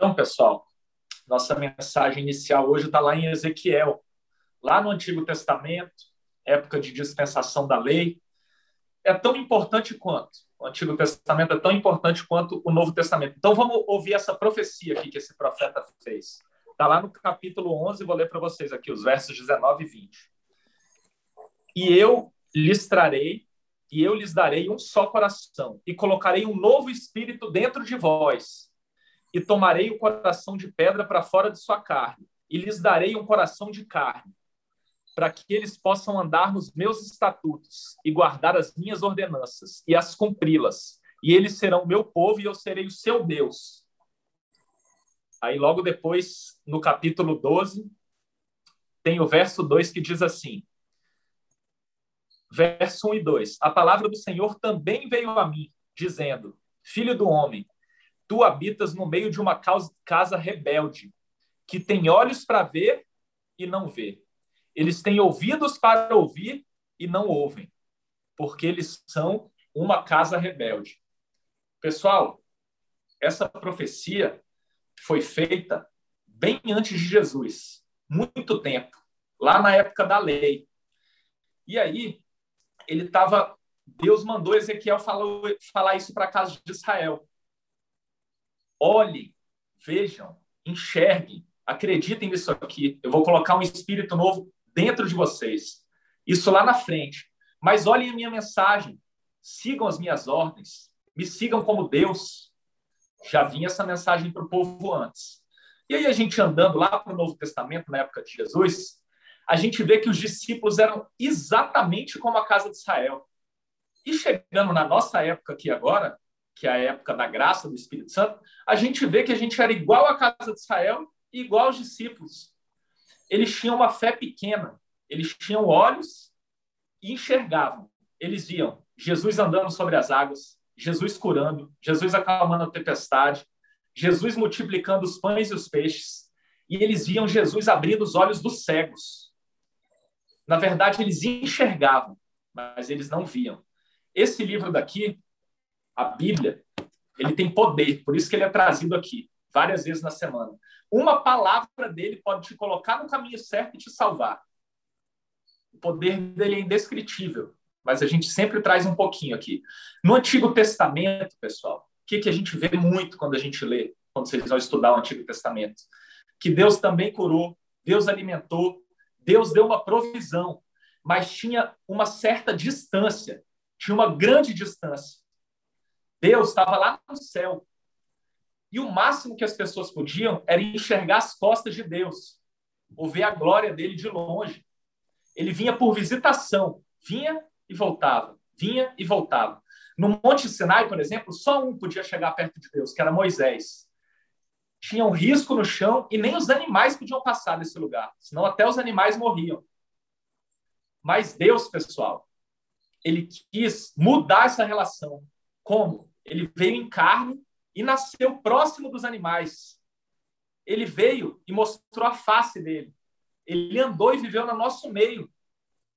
Então, pessoal, nossa mensagem inicial hoje está lá em Ezequiel, lá no Antigo Testamento, época de dispensação da lei. É tão importante quanto. O Antigo Testamento é tão importante quanto o Novo Testamento. Então, vamos ouvir essa profecia aqui que esse profeta fez. Está lá no capítulo 11, vou ler para vocês aqui os versos 19 e 20. E eu lhes trarei, e eu lhes darei um só coração, e colocarei um novo espírito dentro de vós e tomarei o coração de pedra para fora de sua carne, e lhes darei um coração de carne, para que eles possam andar nos meus estatutos e guardar as minhas ordenanças e as cumpri-las. E eles serão meu povo e eu serei o seu Deus. Aí, logo depois, no capítulo 12, tem o verso 2 que diz assim: verso 1 e 2: A palavra do Senhor também veio a mim, dizendo: Filho do homem, tu habitas no meio de uma casa rebelde, que tem olhos para ver e não vê. Eles têm ouvidos para ouvir e não ouvem, porque eles são uma casa rebelde. Pessoal, essa profecia foi feita bem antes de Jesus, muito tempo, lá na época da lei. E aí, ele estava. Deus mandou Ezequiel falar, falar isso para a casa de Israel olhem, vejam, enxerguem, acreditem nisso aqui. Eu vou colocar um espírito novo dentro de vocês. Isso lá na frente. Mas olhem a minha mensagem, sigam as minhas ordens, me sigam como Deus. Já vinha essa mensagem para o povo antes. E aí a gente andando lá para o Novo Testamento, na época de Jesus, a gente vê que os discípulos eram exatamente como a casa de Israel. E chegando na nossa época aqui agora, que é a época da graça do Espírito Santo, a gente vê que a gente era igual à casa de Israel e igual aos discípulos. Eles tinham uma fé pequena, eles tinham olhos e enxergavam. Eles viam Jesus andando sobre as águas, Jesus curando, Jesus acalmando a tempestade, Jesus multiplicando os pães e os peixes, e eles viam Jesus abrindo os olhos dos cegos. Na verdade, eles enxergavam, mas eles não viam. Esse livro daqui a Bíblia, ele tem poder, por isso que ele é trazido aqui várias vezes na semana. Uma palavra dele pode te colocar no caminho certo e te salvar. O poder dele é indescritível, mas a gente sempre traz um pouquinho aqui. No Antigo Testamento, pessoal, o que, que a gente vê muito quando a gente lê, quando vocês vão estudar o Antigo Testamento? Que Deus também curou, Deus alimentou, Deus deu uma provisão, mas tinha uma certa distância, tinha uma grande distância. Deus estava lá no céu. E o máximo que as pessoas podiam era enxergar as costas de Deus, ou ver a glória dele de longe. Ele vinha por visitação, vinha e voltava, vinha e voltava. No Monte Sinai, por exemplo, só um podia chegar perto de Deus, que era Moisés. Tinha um risco no chão e nem os animais podiam passar nesse lugar, senão até os animais morriam. Mas Deus, pessoal, ele quis mudar essa relação. Como? Ele veio em carne e nasceu próximo dos animais. Ele veio e mostrou a face dele. Ele andou e viveu no nosso meio.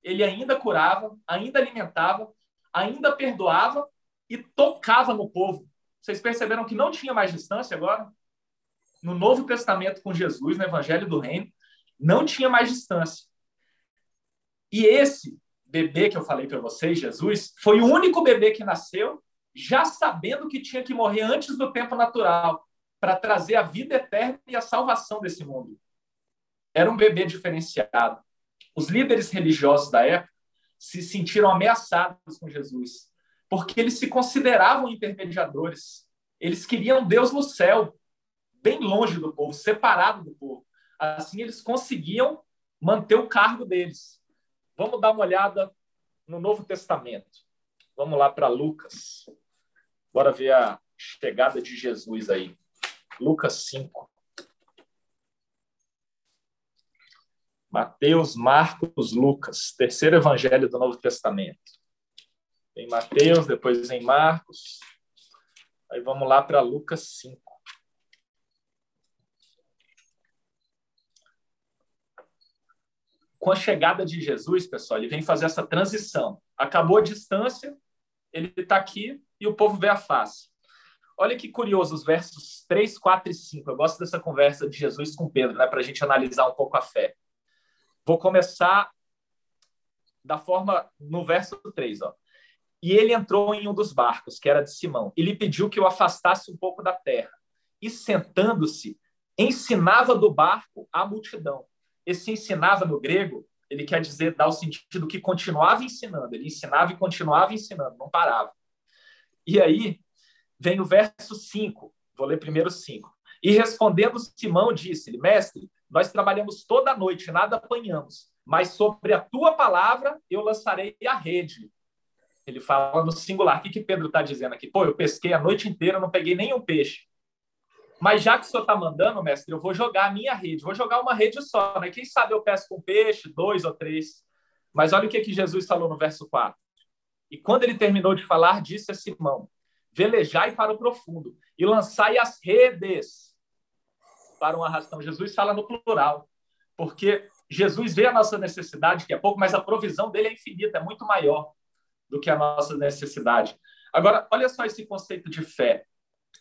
Ele ainda curava, ainda alimentava, ainda perdoava e tocava no povo. Vocês perceberam que não tinha mais distância agora? No Novo Testamento com Jesus, no Evangelho do Reino, não tinha mais distância. E esse bebê que eu falei para vocês, Jesus, foi o único bebê que nasceu já sabendo que tinha que morrer antes do tempo natural, para trazer a vida eterna e a salvação desse mundo. Era um bebê diferenciado. Os líderes religiosos da época se sentiram ameaçados com Jesus, porque eles se consideravam intermediadores. Eles queriam Deus no céu, bem longe do povo, separado do povo. Assim, eles conseguiam manter o cargo deles. Vamos dar uma olhada no Novo Testamento. Vamos lá para Lucas. Bora ver a chegada de Jesus aí. Lucas 5. Mateus, Marcos, Lucas. Terceiro evangelho do Novo Testamento. Em Mateus, depois em Marcos. Aí vamos lá para Lucas 5. Com a chegada de Jesus, pessoal, ele vem fazer essa transição. Acabou a distância, ele está aqui, e o povo vê a face. olha que curioso os versos 3, 4 e 5. Eu gosto dessa conversa de Jesus com Pedro, né, para a gente analisar um pouco a fé. Vou começar da forma no verso 3, ó. E ele entrou em um dos barcos, que era de Simão, e lhe pediu que o afastasse um pouco da terra. E sentando-se, ensinava do barco a multidão. Esse ensinava no grego, ele quer dizer, dá o sentido que continuava ensinando. Ele ensinava e continuava ensinando, não parava. E aí vem o verso 5. Vou ler primeiro 5. E respondendo Simão, disse-lhe: Mestre, nós trabalhamos toda a noite, nada apanhamos, mas sobre a tua palavra eu lançarei a rede. Ele fala no singular. O que, que Pedro está dizendo aqui? Pô, eu pesquei a noite inteira, não peguei nenhum peixe. Mas já que o senhor está mandando, mestre, eu vou jogar a minha rede. Vou jogar uma rede só, né? Quem sabe eu pesco um peixe, dois ou três. Mas olha o que, que Jesus falou no verso 4. E quando ele terminou de falar, disse a Simão: Velejai para o profundo e lançai as redes para um arrastão. Jesus fala no plural, porque Jesus vê a nossa necessidade, que é pouco, mas a provisão dele é infinita, é muito maior do que a nossa necessidade. Agora, olha só esse conceito de fé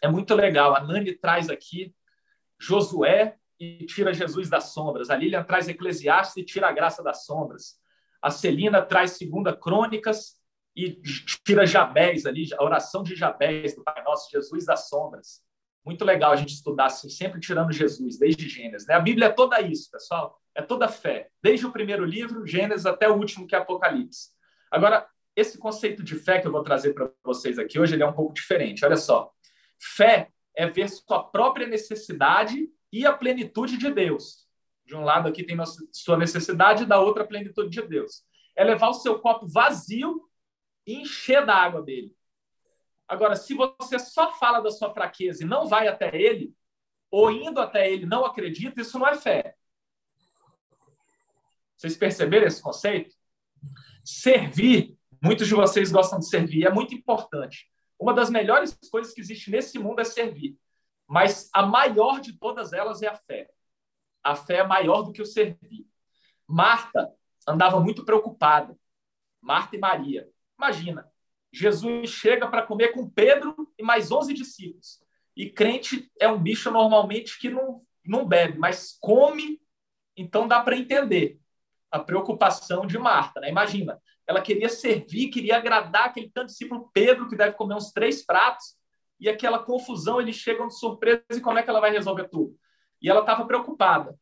é muito legal. A Nani traz aqui Josué e tira Jesus das sombras. A Lilian traz Eclesiastes e tira a graça das sombras. A Celina traz Segunda Crônicas e tira Jabés ali, a oração de Jabés do Pai Nosso, Jesus das sombras. Muito legal a gente estudar assim, sempre tirando Jesus, desde Gênesis. Né? A Bíblia é toda isso, pessoal. É toda fé. Desde o primeiro livro, Gênesis, até o último, que é Apocalipse. Agora, esse conceito de fé que eu vou trazer para vocês aqui hoje, ele é um pouco diferente. Olha só. Fé é ver sua própria necessidade e a plenitude de Deus. De um lado aqui tem sua necessidade, da outra a plenitude de Deus. É levar o seu copo vazio encher da água dele. Agora, se você só fala da sua fraqueza e não vai até ele, ou indo até ele não acredita, isso não é fé. Vocês perceberam esse conceito? Servir, muitos de vocês gostam de servir, é muito importante. Uma das melhores coisas que existe nesse mundo é servir. Mas a maior de todas elas é a fé. A fé é maior do que o servir. Marta andava muito preocupada. Marta e Maria. Imagina, Jesus chega para comer com Pedro e mais 11 discípulos. E crente é um bicho normalmente que não, não bebe, mas come, então dá para entender a preocupação de Marta. Né? Imagina, ela queria servir, queria agradar aquele tanto discípulo Pedro, que deve comer uns três pratos, e aquela confusão, eles chegam de surpresa, e como é que ela vai resolver tudo? E ela estava preocupada.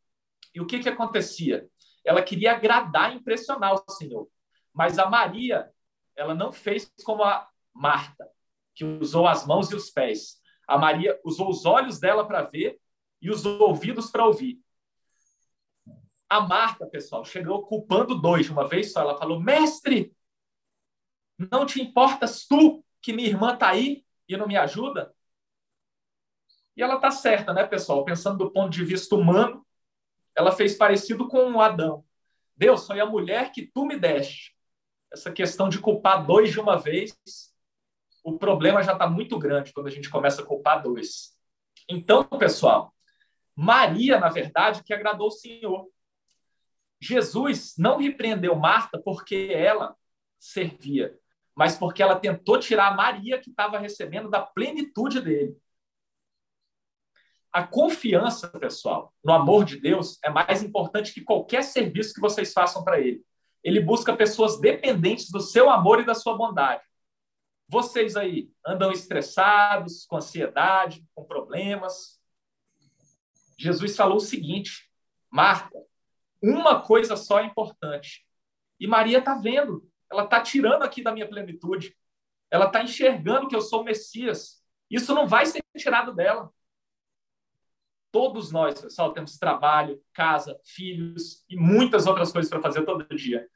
E o que, que acontecia? Ela queria agradar, impressionar o Senhor. Mas a Maria, ela não fez como a Marta, que usou as mãos e os pés. A Maria usou os olhos dela para ver e os ouvidos para ouvir. A Marta, pessoal, chegou culpando dois de uma vez só. Ela falou: Mestre, não te importas tu que minha irmã está aí e não me ajuda? E ela está certa, né, pessoal? Pensando do ponto de vista humano, ela fez parecido com Adão. Deus, foi a mulher que tu me deste. Essa questão de culpar dois de uma vez, o problema já está muito grande quando a gente começa a culpar dois. Então, pessoal, Maria, na verdade, que agradou o Senhor. Jesus não repreendeu Marta porque ela servia, mas porque ela tentou tirar Maria, que estava recebendo da plenitude dele. A confiança, pessoal, no amor de Deus é mais importante que qualquer serviço que vocês façam para ele. Ele busca pessoas dependentes do seu amor e da sua bondade. Vocês aí andam estressados, com ansiedade, com problemas. Jesus falou o seguinte: Marta, uma coisa só é importante. E Maria está vendo, ela está tirando aqui da minha plenitude. Ela está enxergando que eu sou o Messias. Isso não vai ser tirado dela. Todos nós, pessoal, temos trabalho, casa, filhos e muitas outras coisas para fazer todo dia.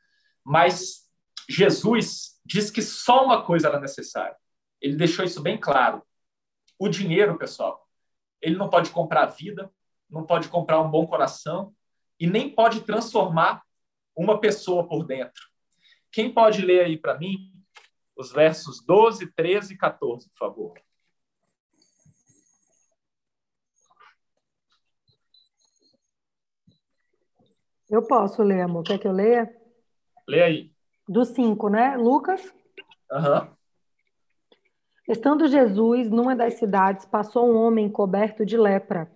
Mas Jesus diz que só uma coisa era necessária. Ele deixou isso bem claro. O dinheiro, pessoal, ele não pode comprar vida, não pode comprar um bom coração, e nem pode transformar uma pessoa por dentro. Quem pode ler aí para mim os versos 12, 13 e 14, por favor? Eu posso ler, amor. Quer que eu leia? Lê aí. Do 5, né? Lucas? Aham. Uhum. Estando Jesus numa das cidades, passou um homem coberto de lepra.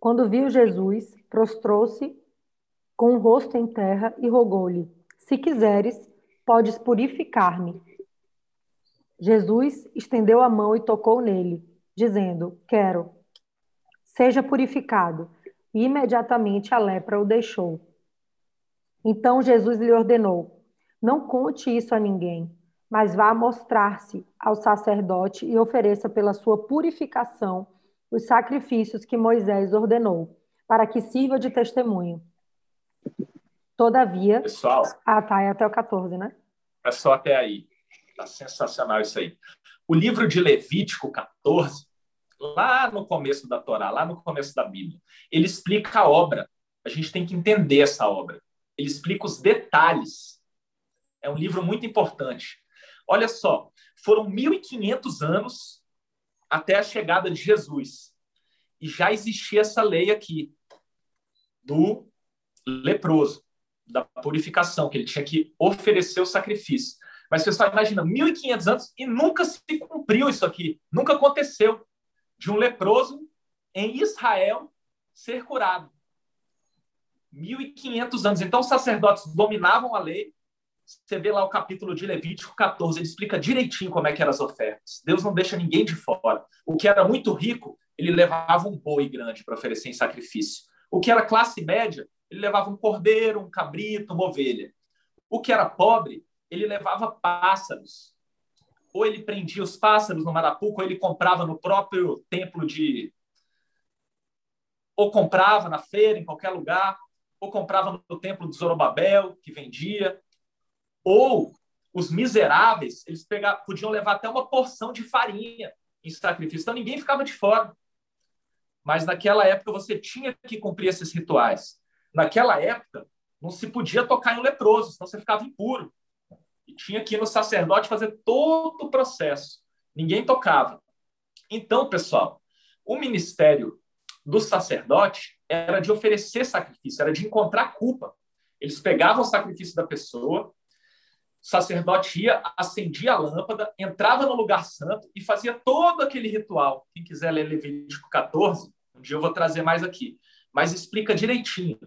Quando viu Jesus, prostrou-se com o rosto em terra e rogou-lhe: Se quiseres, podes purificar-me. Jesus estendeu a mão e tocou nele, dizendo: Quero, seja purificado. E imediatamente a lepra o deixou. Então Jesus lhe ordenou: Não conte isso a ninguém, mas vá mostrar-se ao sacerdote e ofereça pela sua purificação os sacrifícios que Moisés ordenou, para que sirva de testemunho. Todavia. Pessoal. Ah, tá, é até o 14, né? É só até aí. Tá sensacional isso aí. O livro de Levítico 14, lá no começo da Torá, lá no começo da Bíblia, ele explica a obra. A gente tem que entender essa obra. Ele explica os detalhes. É um livro muito importante. Olha só, foram 1.500 anos até a chegada de Jesus. E já existia essa lei aqui do leproso, da purificação, que ele tinha que oferecer o sacrifício. Mas, pessoal, imagina, 1.500 anos e nunca se cumpriu isso aqui. Nunca aconteceu de um leproso em Israel ser curado. 1.500 anos. Então, os sacerdotes dominavam a lei. Você vê lá o capítulo de Levítico 14, ele explica direitinho como é que eram as ofertas. Deus não deixa ninguém de fora. O que era muito rico, ele levava um boi grande para oferecer em sacrifício. O que era classe média, ele levava um cordeiro, um cabrito, uma ovelha. O que era pobre, ele levava pássaros. Ou ele prendia os pássaros no Marapuco, ou ele comprava no próprio templo de. Ou comprava na feira, em qualquer lugar, ou comprava no templo de Zorobabel, que vendia. Ou os miseráveis, eles pegavam, podiam levar até uma porção de farinha em sacrifício. Então ninguém ficava de fora. Mas naquela época você tinha que cumprir esses rituais. Naquela época, não se podia tocar em um leproso, senão você ficava impuro. Tinha que ir no sacerdote fazer todo o processo. Ninguém tocava. Então, pessoal, o ministério do sacerdote era de oferecer sacrifício, era de encontrar culpa. Eles pegavam o sacrifício da pessoa, sacerdote ia, acendia a lâmpada, entrava no lugar santo e fazia todo aquele ritual. Quem quiser ler Levítico 14, um dia eu vou trazer mais aqui, mas explica direitinho.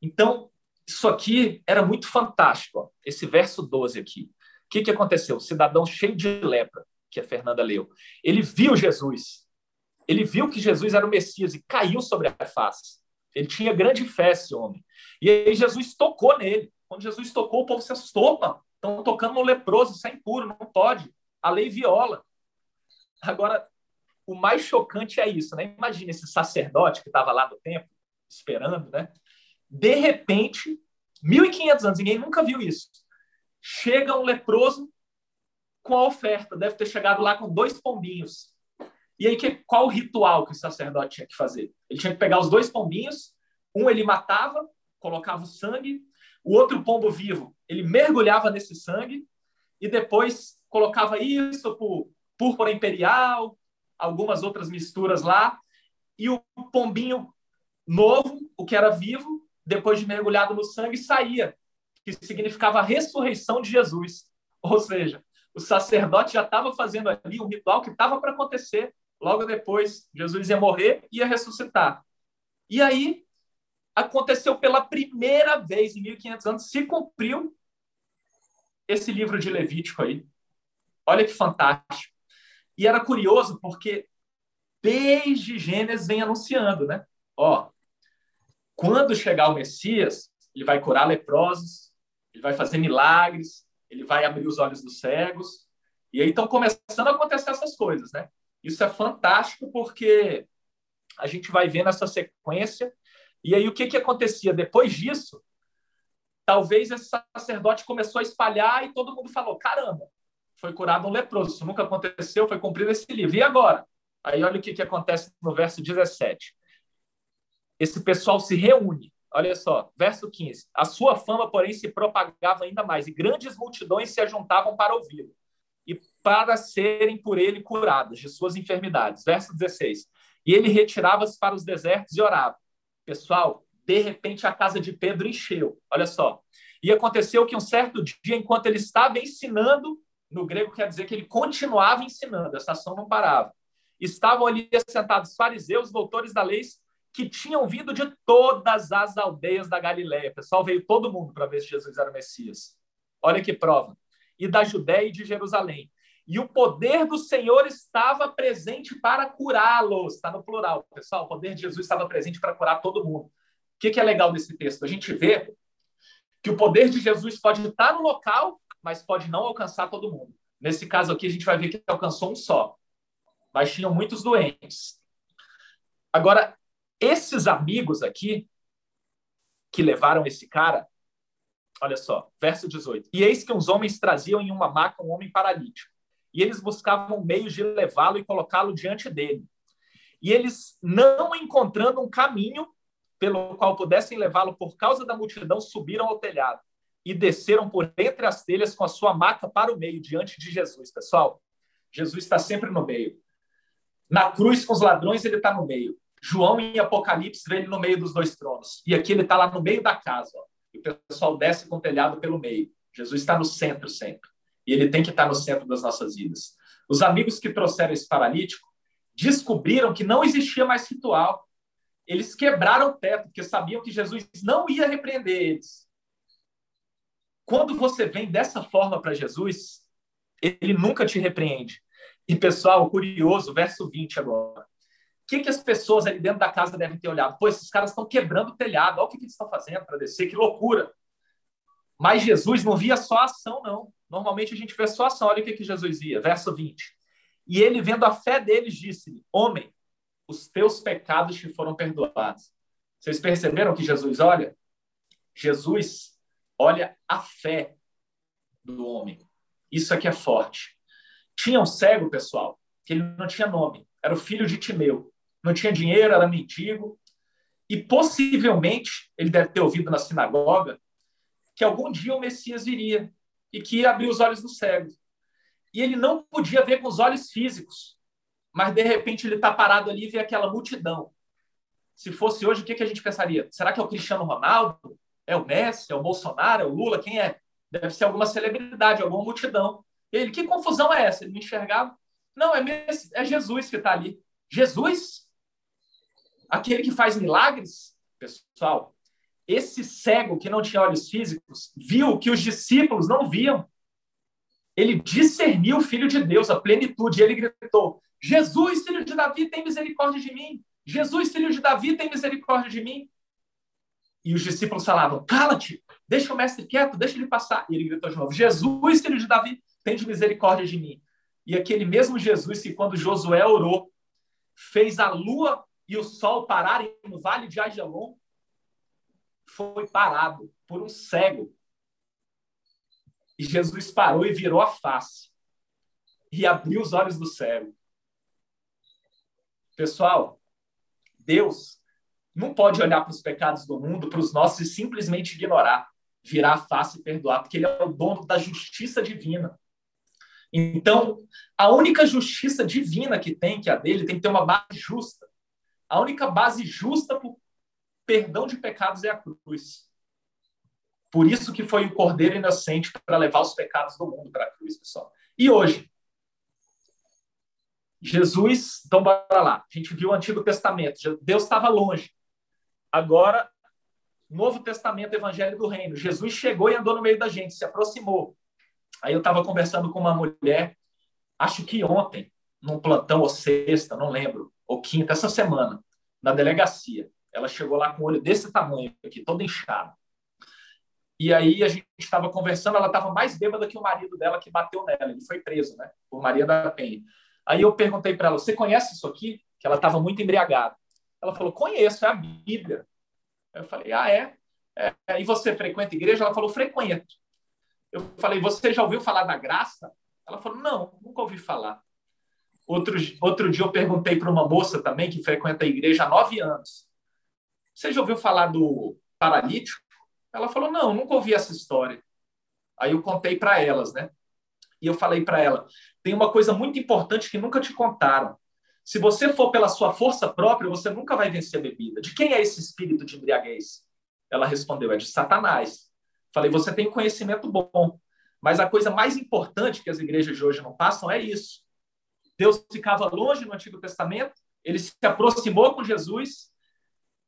Então, isso aqui era muito fantástico. Ó. Esse verso 12 aqui. O que, que aconteceu? O cidadão cheio de lepra, que a Fernanda leu, ele viu Jesus. Ele viu que Jesus era o Messias e caiu sobre a face. Ele tinha grande fé, esse homem. E aí Jesus tocou nele. Quando Jesus tocou, o povo se assustou. Estão tocando no leproso, isso é impuro, não pode. A lei viola. Agora, o mais chocante é isso, né? Imagina esse sacerdote que estava lá no templo, esperando, né? De repente, 1.500 anos, ninguém nunca viu isso. Chega um leproso com a oferta, deve ter chegado lá com dois pombinhos. E aí, que, qual o ritual que o sacerdote tinha que fazer? Ele tinha que pegar os dois pombinhos, um ele matava, colocava o sangue, o outro pombo vivo, ele mergulhava nesse sangue e depois colocava isso por púrpura imperial, algumas outras misturas lá, e o pombinho novo, o que era vivo, depois de mergulhado no sangue, saía, que significava a ressurreição de Jesus. Ou seja, o sacerdote já estava fazendo ali um ritual que estava para acontecer. Logo depois, Jesus ia morrer e ia ressuscitar. E aí, aconteceu pela primeira vez em 1500 anos, se cumpriu esse livro de Levítico aí. Olha que fantástico. E era curioso porque desde Gênesis vem anunciando, né? Ó, quando chegar o Messias, ele vai curar leprosos, ele vai fazer milagres, ele vai abrir os olhos dos cegos. E aí estão começando a acontecer essas coisas, né? Isso é fantástico porque a gente vai vendo essa sequência. E aí o que, que acontecia? Depois disso, talvez esse sacerdote começou a espalhar e todo mundo falou: caramba, foi curado um leproso. Isso nunca aconteceu, foi cumprido esse livro. E agora? Aí olha o que, que acontece no verso 17 esse pessoal se reúne. Olha só, verso 15. A sua fama, porém, se propagava ainda mais, e grandes multidões se ajuntavam para ouvi-lo e para serem por ele curadas de suas enfermidades. Verso 16. E ele retirava-se para os desertos e orava. Pessoal, de repente a casa de Pedro encheu. Olha só. E aconteceu que um certo dia, enquanto ele estava ensinando no grego quer dizer que ele continuava ensinando, essa ação não parava. Estavam ali sentados fariseus, doutores da lei, que tinham vindo de todas as aldeias da Galiléia. Pessoal veio todo mundo para ver se Jesus era o Messias. Olha que prova. E da Judéia e de Jerusalém. E o poder do Senhor estava presente para curá-los. Está no plural, pessoal. O poder de Jesus estava presente para curar todo mundo. O que, que é legal desse texto? A gente vê que o poder de Jesus pode estar no local, mas pode não alcançar todo mundo. Nesse caso aqui, a gente vai ver que alcançou um só. Mas tinham muitos doentes. Agora, esses amigos aqui, que levaram esse cara, olha só, verso 18. E eis que uns homens traziam em uma maca um homem paralítico e eles buscavam meios de levá-lo e colocá-lo diante dele. E eles, não encontrando um caminho pelo qual pudessem levá-lo por causa da multidão, subiram ao telhado e desceram por entre as telhas com a sua maca para o meio, diante de Jesus. Pessoal, Jesus está sempre no meio. Na cruz com os ladrões, ele está no meio. João, em Apocalipse, vê ele no meio dos dois tronos. E aqui ele está lá no meio da casa. Ó. O pessoal desce com o telhado pelo meio. Jesus está no centro sempre. E ele tem que estar no centro das nossas vidas. Os amigos que trouxeram esse paralítico descobriram que não existia mais ritual. Eles quebraram o teto, porque sabiam que Jesus não ia repreender eles. Quando você vem dessa forma para Jesus, ele nunca te repreende. E, pessoal, curioso, verso 20 agora. Que, que as pessoas ali dentro da casa devem ter olhado? Pô, esses caras estão quebrando o telhado. Olha o que, que eles estão fazendo para descer, que loucura. Mas Jesus não via só ação, não. Normalmente a gente vê só ação. Olha o que, que Jesus via, verso 20. E ele, vendo a fé deles, disse-lhe: Homem, os teus pecados te foram perdoados. Vocês perceberam que Jesus olha? Jesus olha a fé do homem. Isso aqui é forte. Tinha um cego, pessoal, que ele não tinha nome. Era o filho de Timeu. Não tinha dinheiro, era mendigo. E possivelmente, ele deve ter ouvido na sinagoga que algum dia o Messias viria e que ia abrir os olhos do cego. E ele não podia ver com os olhos físicos, mas de repente ele está parado ali e vê aquela multidão. Se fosse hoje, o que, que a gente pensaria? Será que é o Cristiano Ronaldo? É o Messi? É o Bolsonaro? É o Lula? Quem é? Deve ser alguma celebridade, alguma multidão. Ele, que confusão é essa? Ele me enxergava. Não, é, é Jesus que está ali. Jesus? Aquele que faz milagres? Pessoal, esse cego que não tinha olhos físicos viu que os discípulos não viam. Ele discerniu o Filho de Deus, a plenitude. Ele gritou: Jesus, filho de Davi, tem misericórdia de mim. Jesus, filho de Davi, tem misericórdia de mim. E os discípulos falavam: Cala-te, deixa o mestre quieto, deixa ele passar. E ele gritou de novo: Jesus, filho de Davi, tem misericórdia de mim. E aquele mesmo Jesus que, quando Josué orou, fez a lua e o sol pararem no vale de Ajalon, foi parado por um cego. E Jesus parou e virou a face e abriu os olhos do cego. Pessoal, Deus não pode olhar para os pecados do mundo, para os nossos e simplesmente ignorar, virar a face e perdoar, porque ele é o dono da justiça divina. Então, a única justiça divina que tem, que é a dele, tem que ter uma base justa. A única base justa perdão de pecados é a cruz. Por isso que foi o Cordeiro inocente para levar os pecados do mundo para a cruz, pessoal. E hoje, Jesus, então bora lá. A gente viu o Antigo Testamento, Deus estava longe. Agora, Novo Testamento, Evangelho do Reino. Jesus chegou e andou no meio da gente, se aproximou. Aí eu estava conversando com uma mulher, acho que ontem, num plantão ou sexta, não lembro, ou quinta, essa semana, na delegacia. Ela chegou lá com o olho desse tamanho aqui, todo inchado. E aí a gente estava conversando, ela estava mais bêbada que o marido dela que bateu nela. Ele foi preso, né? Por Maria da Penha. Aí eu perguntei para ela: "Você conhece isso aqui?" Que ela estava muito embriagada. Ela falou: "Conheço, é a Bíblia." Eu falei: "Ah, é? é? E você frequenta igreja?" Ela falou: "Frequento." Eu falei: "Você já ouviu falar da graça?" Ela falou: "Não, nunca ouvi falar." Outro, outro dia eu perguntei para uma moça também que frequenta a igreja há nove anos. Você já ouviu falar do paralítico? Ela falou: Não, nunca ouvi essa história. Aí eu contei para elas, né? E eu falei para ela: tem uma coisa muito importante que nunca te contaram. Se você for pela sua força própria, você nunca vai vencer a bebida. De quem é esse espírito de embriaguez? Ela respondeu: é de Satanás. Falei: você tem conhecimento bom, Mas a coisa mais importante que as igrejas de hoje não passam é isso. Deus ficava longe no Antigo Testamento, ele se aproximou com Jesus,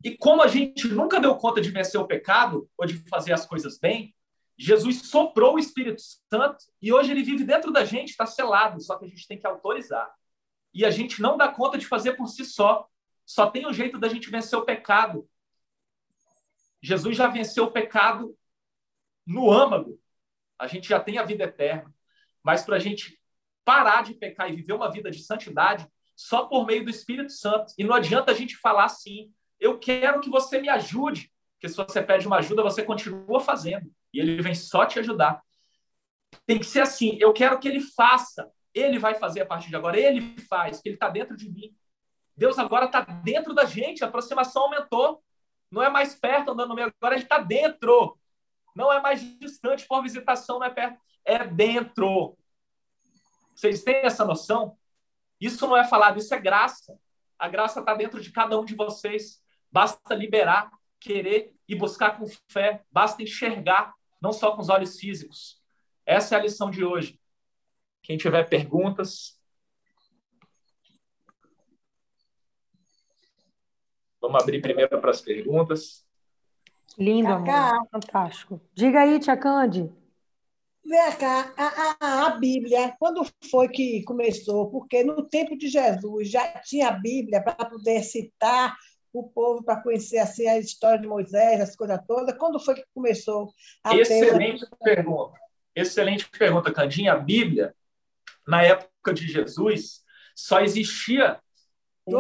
e como a gente nunca deu conta de vencer o pecado ou de fazer as coisas bem, Jesus soprou o Espírito Santo e hoje ele vive dentro da gente, está selado, só que a gente tem que autorizar. E a gente não dá conta de fazer por si só. Só tem um jeito da gente vencer o pecado. Jesus já venceu o pecado no âmago. A gente já tem a vida eterna. Mas para a gente parar de pecar e viver uma vida de santidade, só por meio do Espírito Santo. E não adianta a gente falar assim: eu quero que você me ajude. Porque se você pede uma ajuda, você continua fazendo. E ele vem só te ajudar. Tem que ser assim: eu quero que ele faça. Ele vai fazer a partir de agora. Ele faz, porque ele está dentro de mim. Deus agora está dentro da gente. A aproximação aumentou. Não é mais perto andando no meio, agora gente está dentro. Não é mais distante por visitação, não é perto. É dentro. Vocês têm essa noção? Isso não é falado, isso é graça. A graça está dentro de cada um de vocês. Basta liberar, querer e buscar com fé. Basta enxergar, não só com os olhos físicos. Essa é a lição de hoje. Quem tiver perguntas. Vamos abrir primeiro para as perguntas. Lindo, amor. Fantástico. Diga aí, Tia Cande. Vem cá, a, a, a, Bíblia, quando foi que começou? Porque no tempo de Jesus já tinha a Bíblia para poder citar o povo, para conhecer assim, a história de Moisés, as coisas todas. Quando foi que começou a Excelente pergunta. Excelente pergunta, Candinha. A Bíblia, na época de Jesus, só existia o,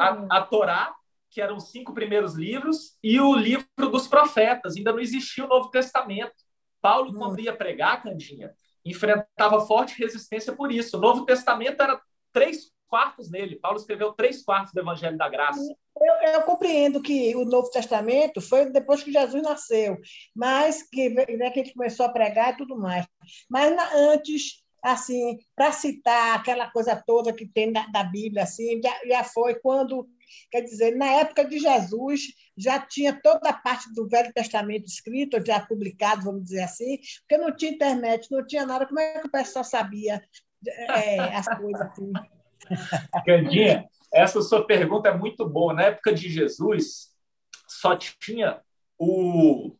a, a Torá, que eram os cinco primeiros livros, e o livro dos profetas. Ainda não existia o Novo Testamento. Paulo, hum. quando ia pregar, Candinha, enfrentava forte resistência por isso. O Novo Testamento era três quartos nele. Paulo escreveu três quartos do Evangelho da Graça. Eu, eu, compreendo que o Novo Testamento foi depois que Jesus nasceu, mas que, né, que ele começou a pregar e tudo mais. Mas na, antes, assim, para citar aquela coisa toda que tem da, da Bíblia, assim, já, já foi quando Quer dizer, na época de Jesus, já tinha toda a parte do Velho Testamento escrito, já publicado, vamos dizer assim, porque não tinha internet, não tinha nada. Como é que o pessoal sabia é, as coisas assim? Candinha, essa sua pergunta é muito boa. Na época de Jesus, só tinha o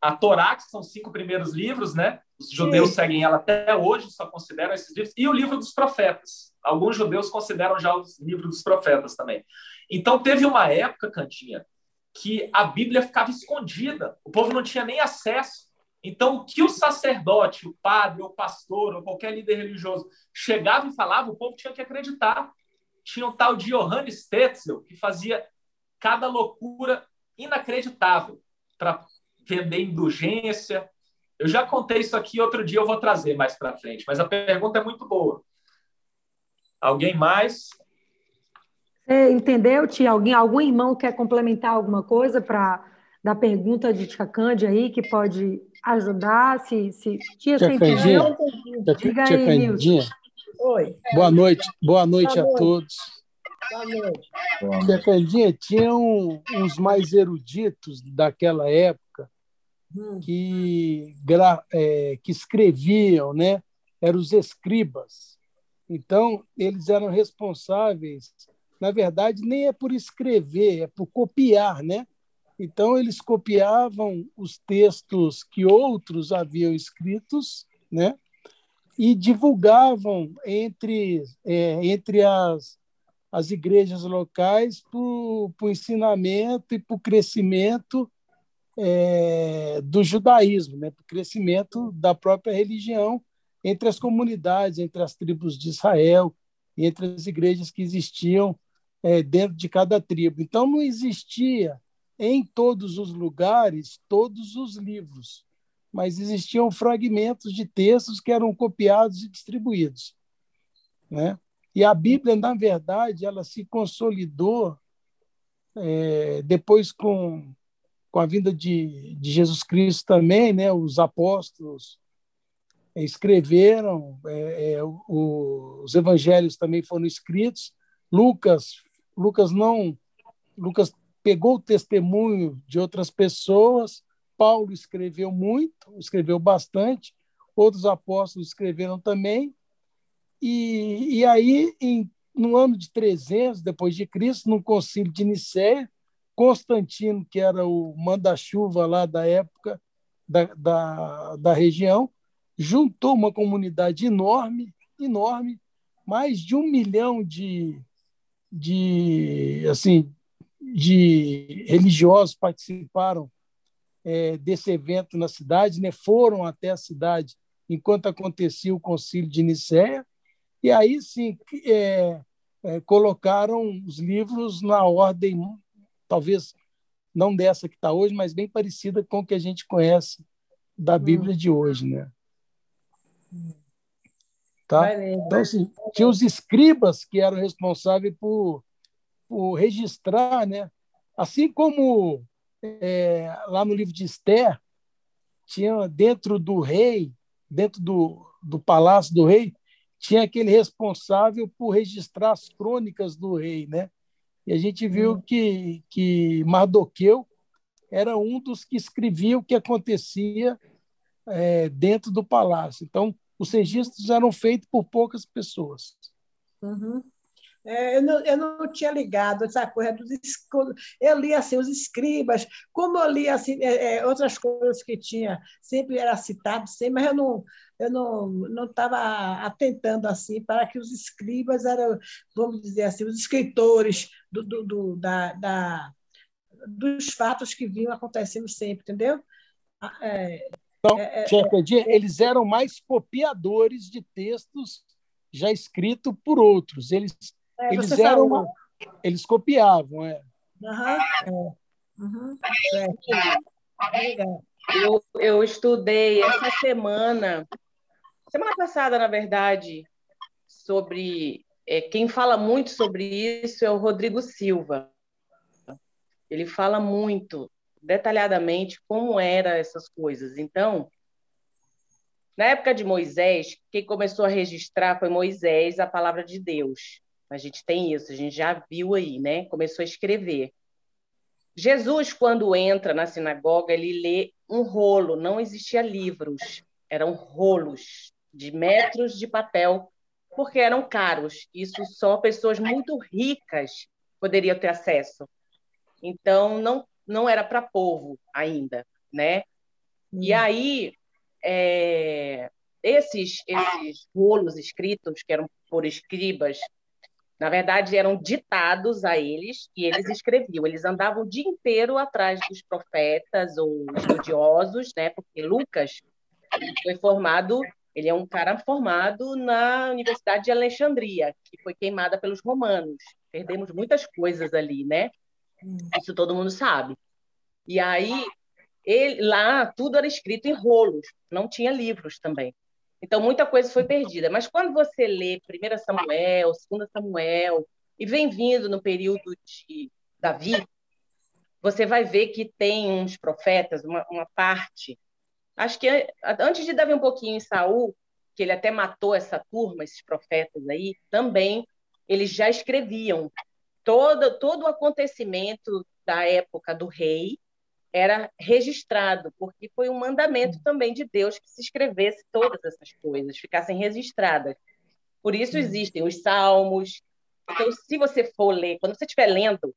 a Torá, que são os cinco primeiros livros, né? Os judeus Sim. seguem ela até hoje, só consideram esses livros, e o livro dos profetas. Alguns judeus consideram já os livros dos profetas também. Então, teve uma época, Cantinha, que a Bíblia ficava escondida, o povo não tinha nem acesso. Então, o que o sacerdote, o padre, o pastor, ou qualquer líder religioso chegava e falava, o povo tinha que acreditar. Tinha um tal de Johannes Tetzel, que fazia cada loucura inacreditável para vender indulgência. Eu já contei isso aqui outro dia, eu vou trazer mais para frente, mas a pergunta é muito boa. Alguém mais? Você entendeu, Tia? Alguém, algum irmão quer complementar alguma coisa para da pergunta de Tia Cândia aí que pode ajudar? Se, se... Tia, Tia Candinha, Diga tia aí, Candinha. Oi. Boa noite, boa noite boa a noite. todos. Boa noite. Tia Candinha, tinha um, uns mais eruditos daquela época hum. que, é, que escreviam, né? Eram os escribas. Então, eles eram responsáveis, na verdade, nem é por escrever, é por copiar, né? Então, eles copiavam os textos que outros haviam escritos, né? E divulgavam entre, é, entre as, as igrejas locais para o ensinamento e para o crescimento é, do judaísmo, né? para o crescimento da própria religião entre as comunidades, entre as tribos de Israel, entre as igrejas que existiam é, dentro de cada tribo. Então, não existia em todos os lugares todos os livros, mas existiam fragmentos de textos que eram copiados e distribuídos. Né? E a Bíblia, na verdade, ela se consolidou é, depois com, com a vinda de, de Jesus Cristo também, né? os apóstolos escreveram, é, é, o, os evangelhos também foram escritos. Lucas, Lucas não, Lucas pegou o testemunho de outras pessoas. Paulo escreveu muito, escreveu bastante. outros apóstolos escreveram também. E, e aí, em, no ano de 300 depois de Cristo, no concílio de Nicéia, Constantino, que era o manda-chuva lá da época da, da, da região, juntou uma comunidade enorme, enorme, mais de um milhão de, de assim de religiosos participaram é, desse evento na cidade, né? foram até a cidade enquanto acontecia o concílio de Nicéia, e aí sim é, é, colocaram os livros na ordem, talvez não dessa que está hoje, mas bem parecida com o que a gente conhece da Bíblia hum. de hoje. Né? Tá? Então, assim, tinha os escribas que eram responsáveis por, por registrar, né? assim como é, lá no livro de Esther, tinha dentro do rei, dentro do, do palácio do rei, tinha aquele responsável por registrar as crônicas do rei, né? E a gente viu uhum. que, que Mardoqueu era um dos que escrevia o que acontecia é, dentro do palácio. Então, os registros eram feitos por poucas pessoas. Uhum. É, eu, não, eu não tinha ligado essa coisa dos eu li assim os escribas, como eu li assim é, é, outras coisas que tinha, sempre era citado, sempre, mas eu não eu não não estava atentando assim para que os escribas eram, vamos dizer assim, os escritores do, do, do da, da, dos fatos que vinham acontecendo sempre, entendeu? É, então, é, é, eles eram mais copiadores de textos já escritos por outros. Eles é, eles eram uma... eles copiavam, é. Uhum. Uhum. Eu, eu estudei essa semana, semana passada, na verdade, sobre. É, quem fala muito sobre isso é o Rodrigo Silva. Ele fala muito, detalhadamente, como eram essas coisas. Então, na época de Moisés, quem começou a registrar foi Moisés, a palavra de Deus. A gente tem isso, a gente já viu aí, né? Começou a escrever. Jesus, quando entra na sinagoga, ele lê um rolo, não existia livros, eram rolos de metros de papel, porque eram caros. Isso só pessoas muito ricas poderiam ter acesso. Então, não, não era para povo ainda, né? Hum. E aí, é, esses, esses rolos escritos, que eram por escribas, na verdade, eram ditados a eles e eles escreviam. Eles andavam o dia inteiro atrás dos profetas ou estudiosos, né? Porque Lucas foi formado, ele é um cara formado na Universidade de Alexandria, que foi queimada pelos romanos. Perdemos muitas coisas ali, né? Isso todo mundo sabe. E aí, ele, lá tudo era escrito em rolos, não tinha livros também. Então, muita coisa foi perdida. Mas quando você lê 1 Samuel, 2 Samuel, e vem vindo no período de Davi, você vai ver que tem uns profetas, uma, uma parte. Acho que antes de Davi um pouquinho em Saul, que ele até matou essa turma, esses profetas aí, também eles já escreviam todo, todo o acontecimento da época do rei era registrado, porque foi um mandamento também de Deus que se escrevesse todas essas coisas, ficassem registradas. Por isso existem os salmos. Então, se você for ler, quando você estiver lendo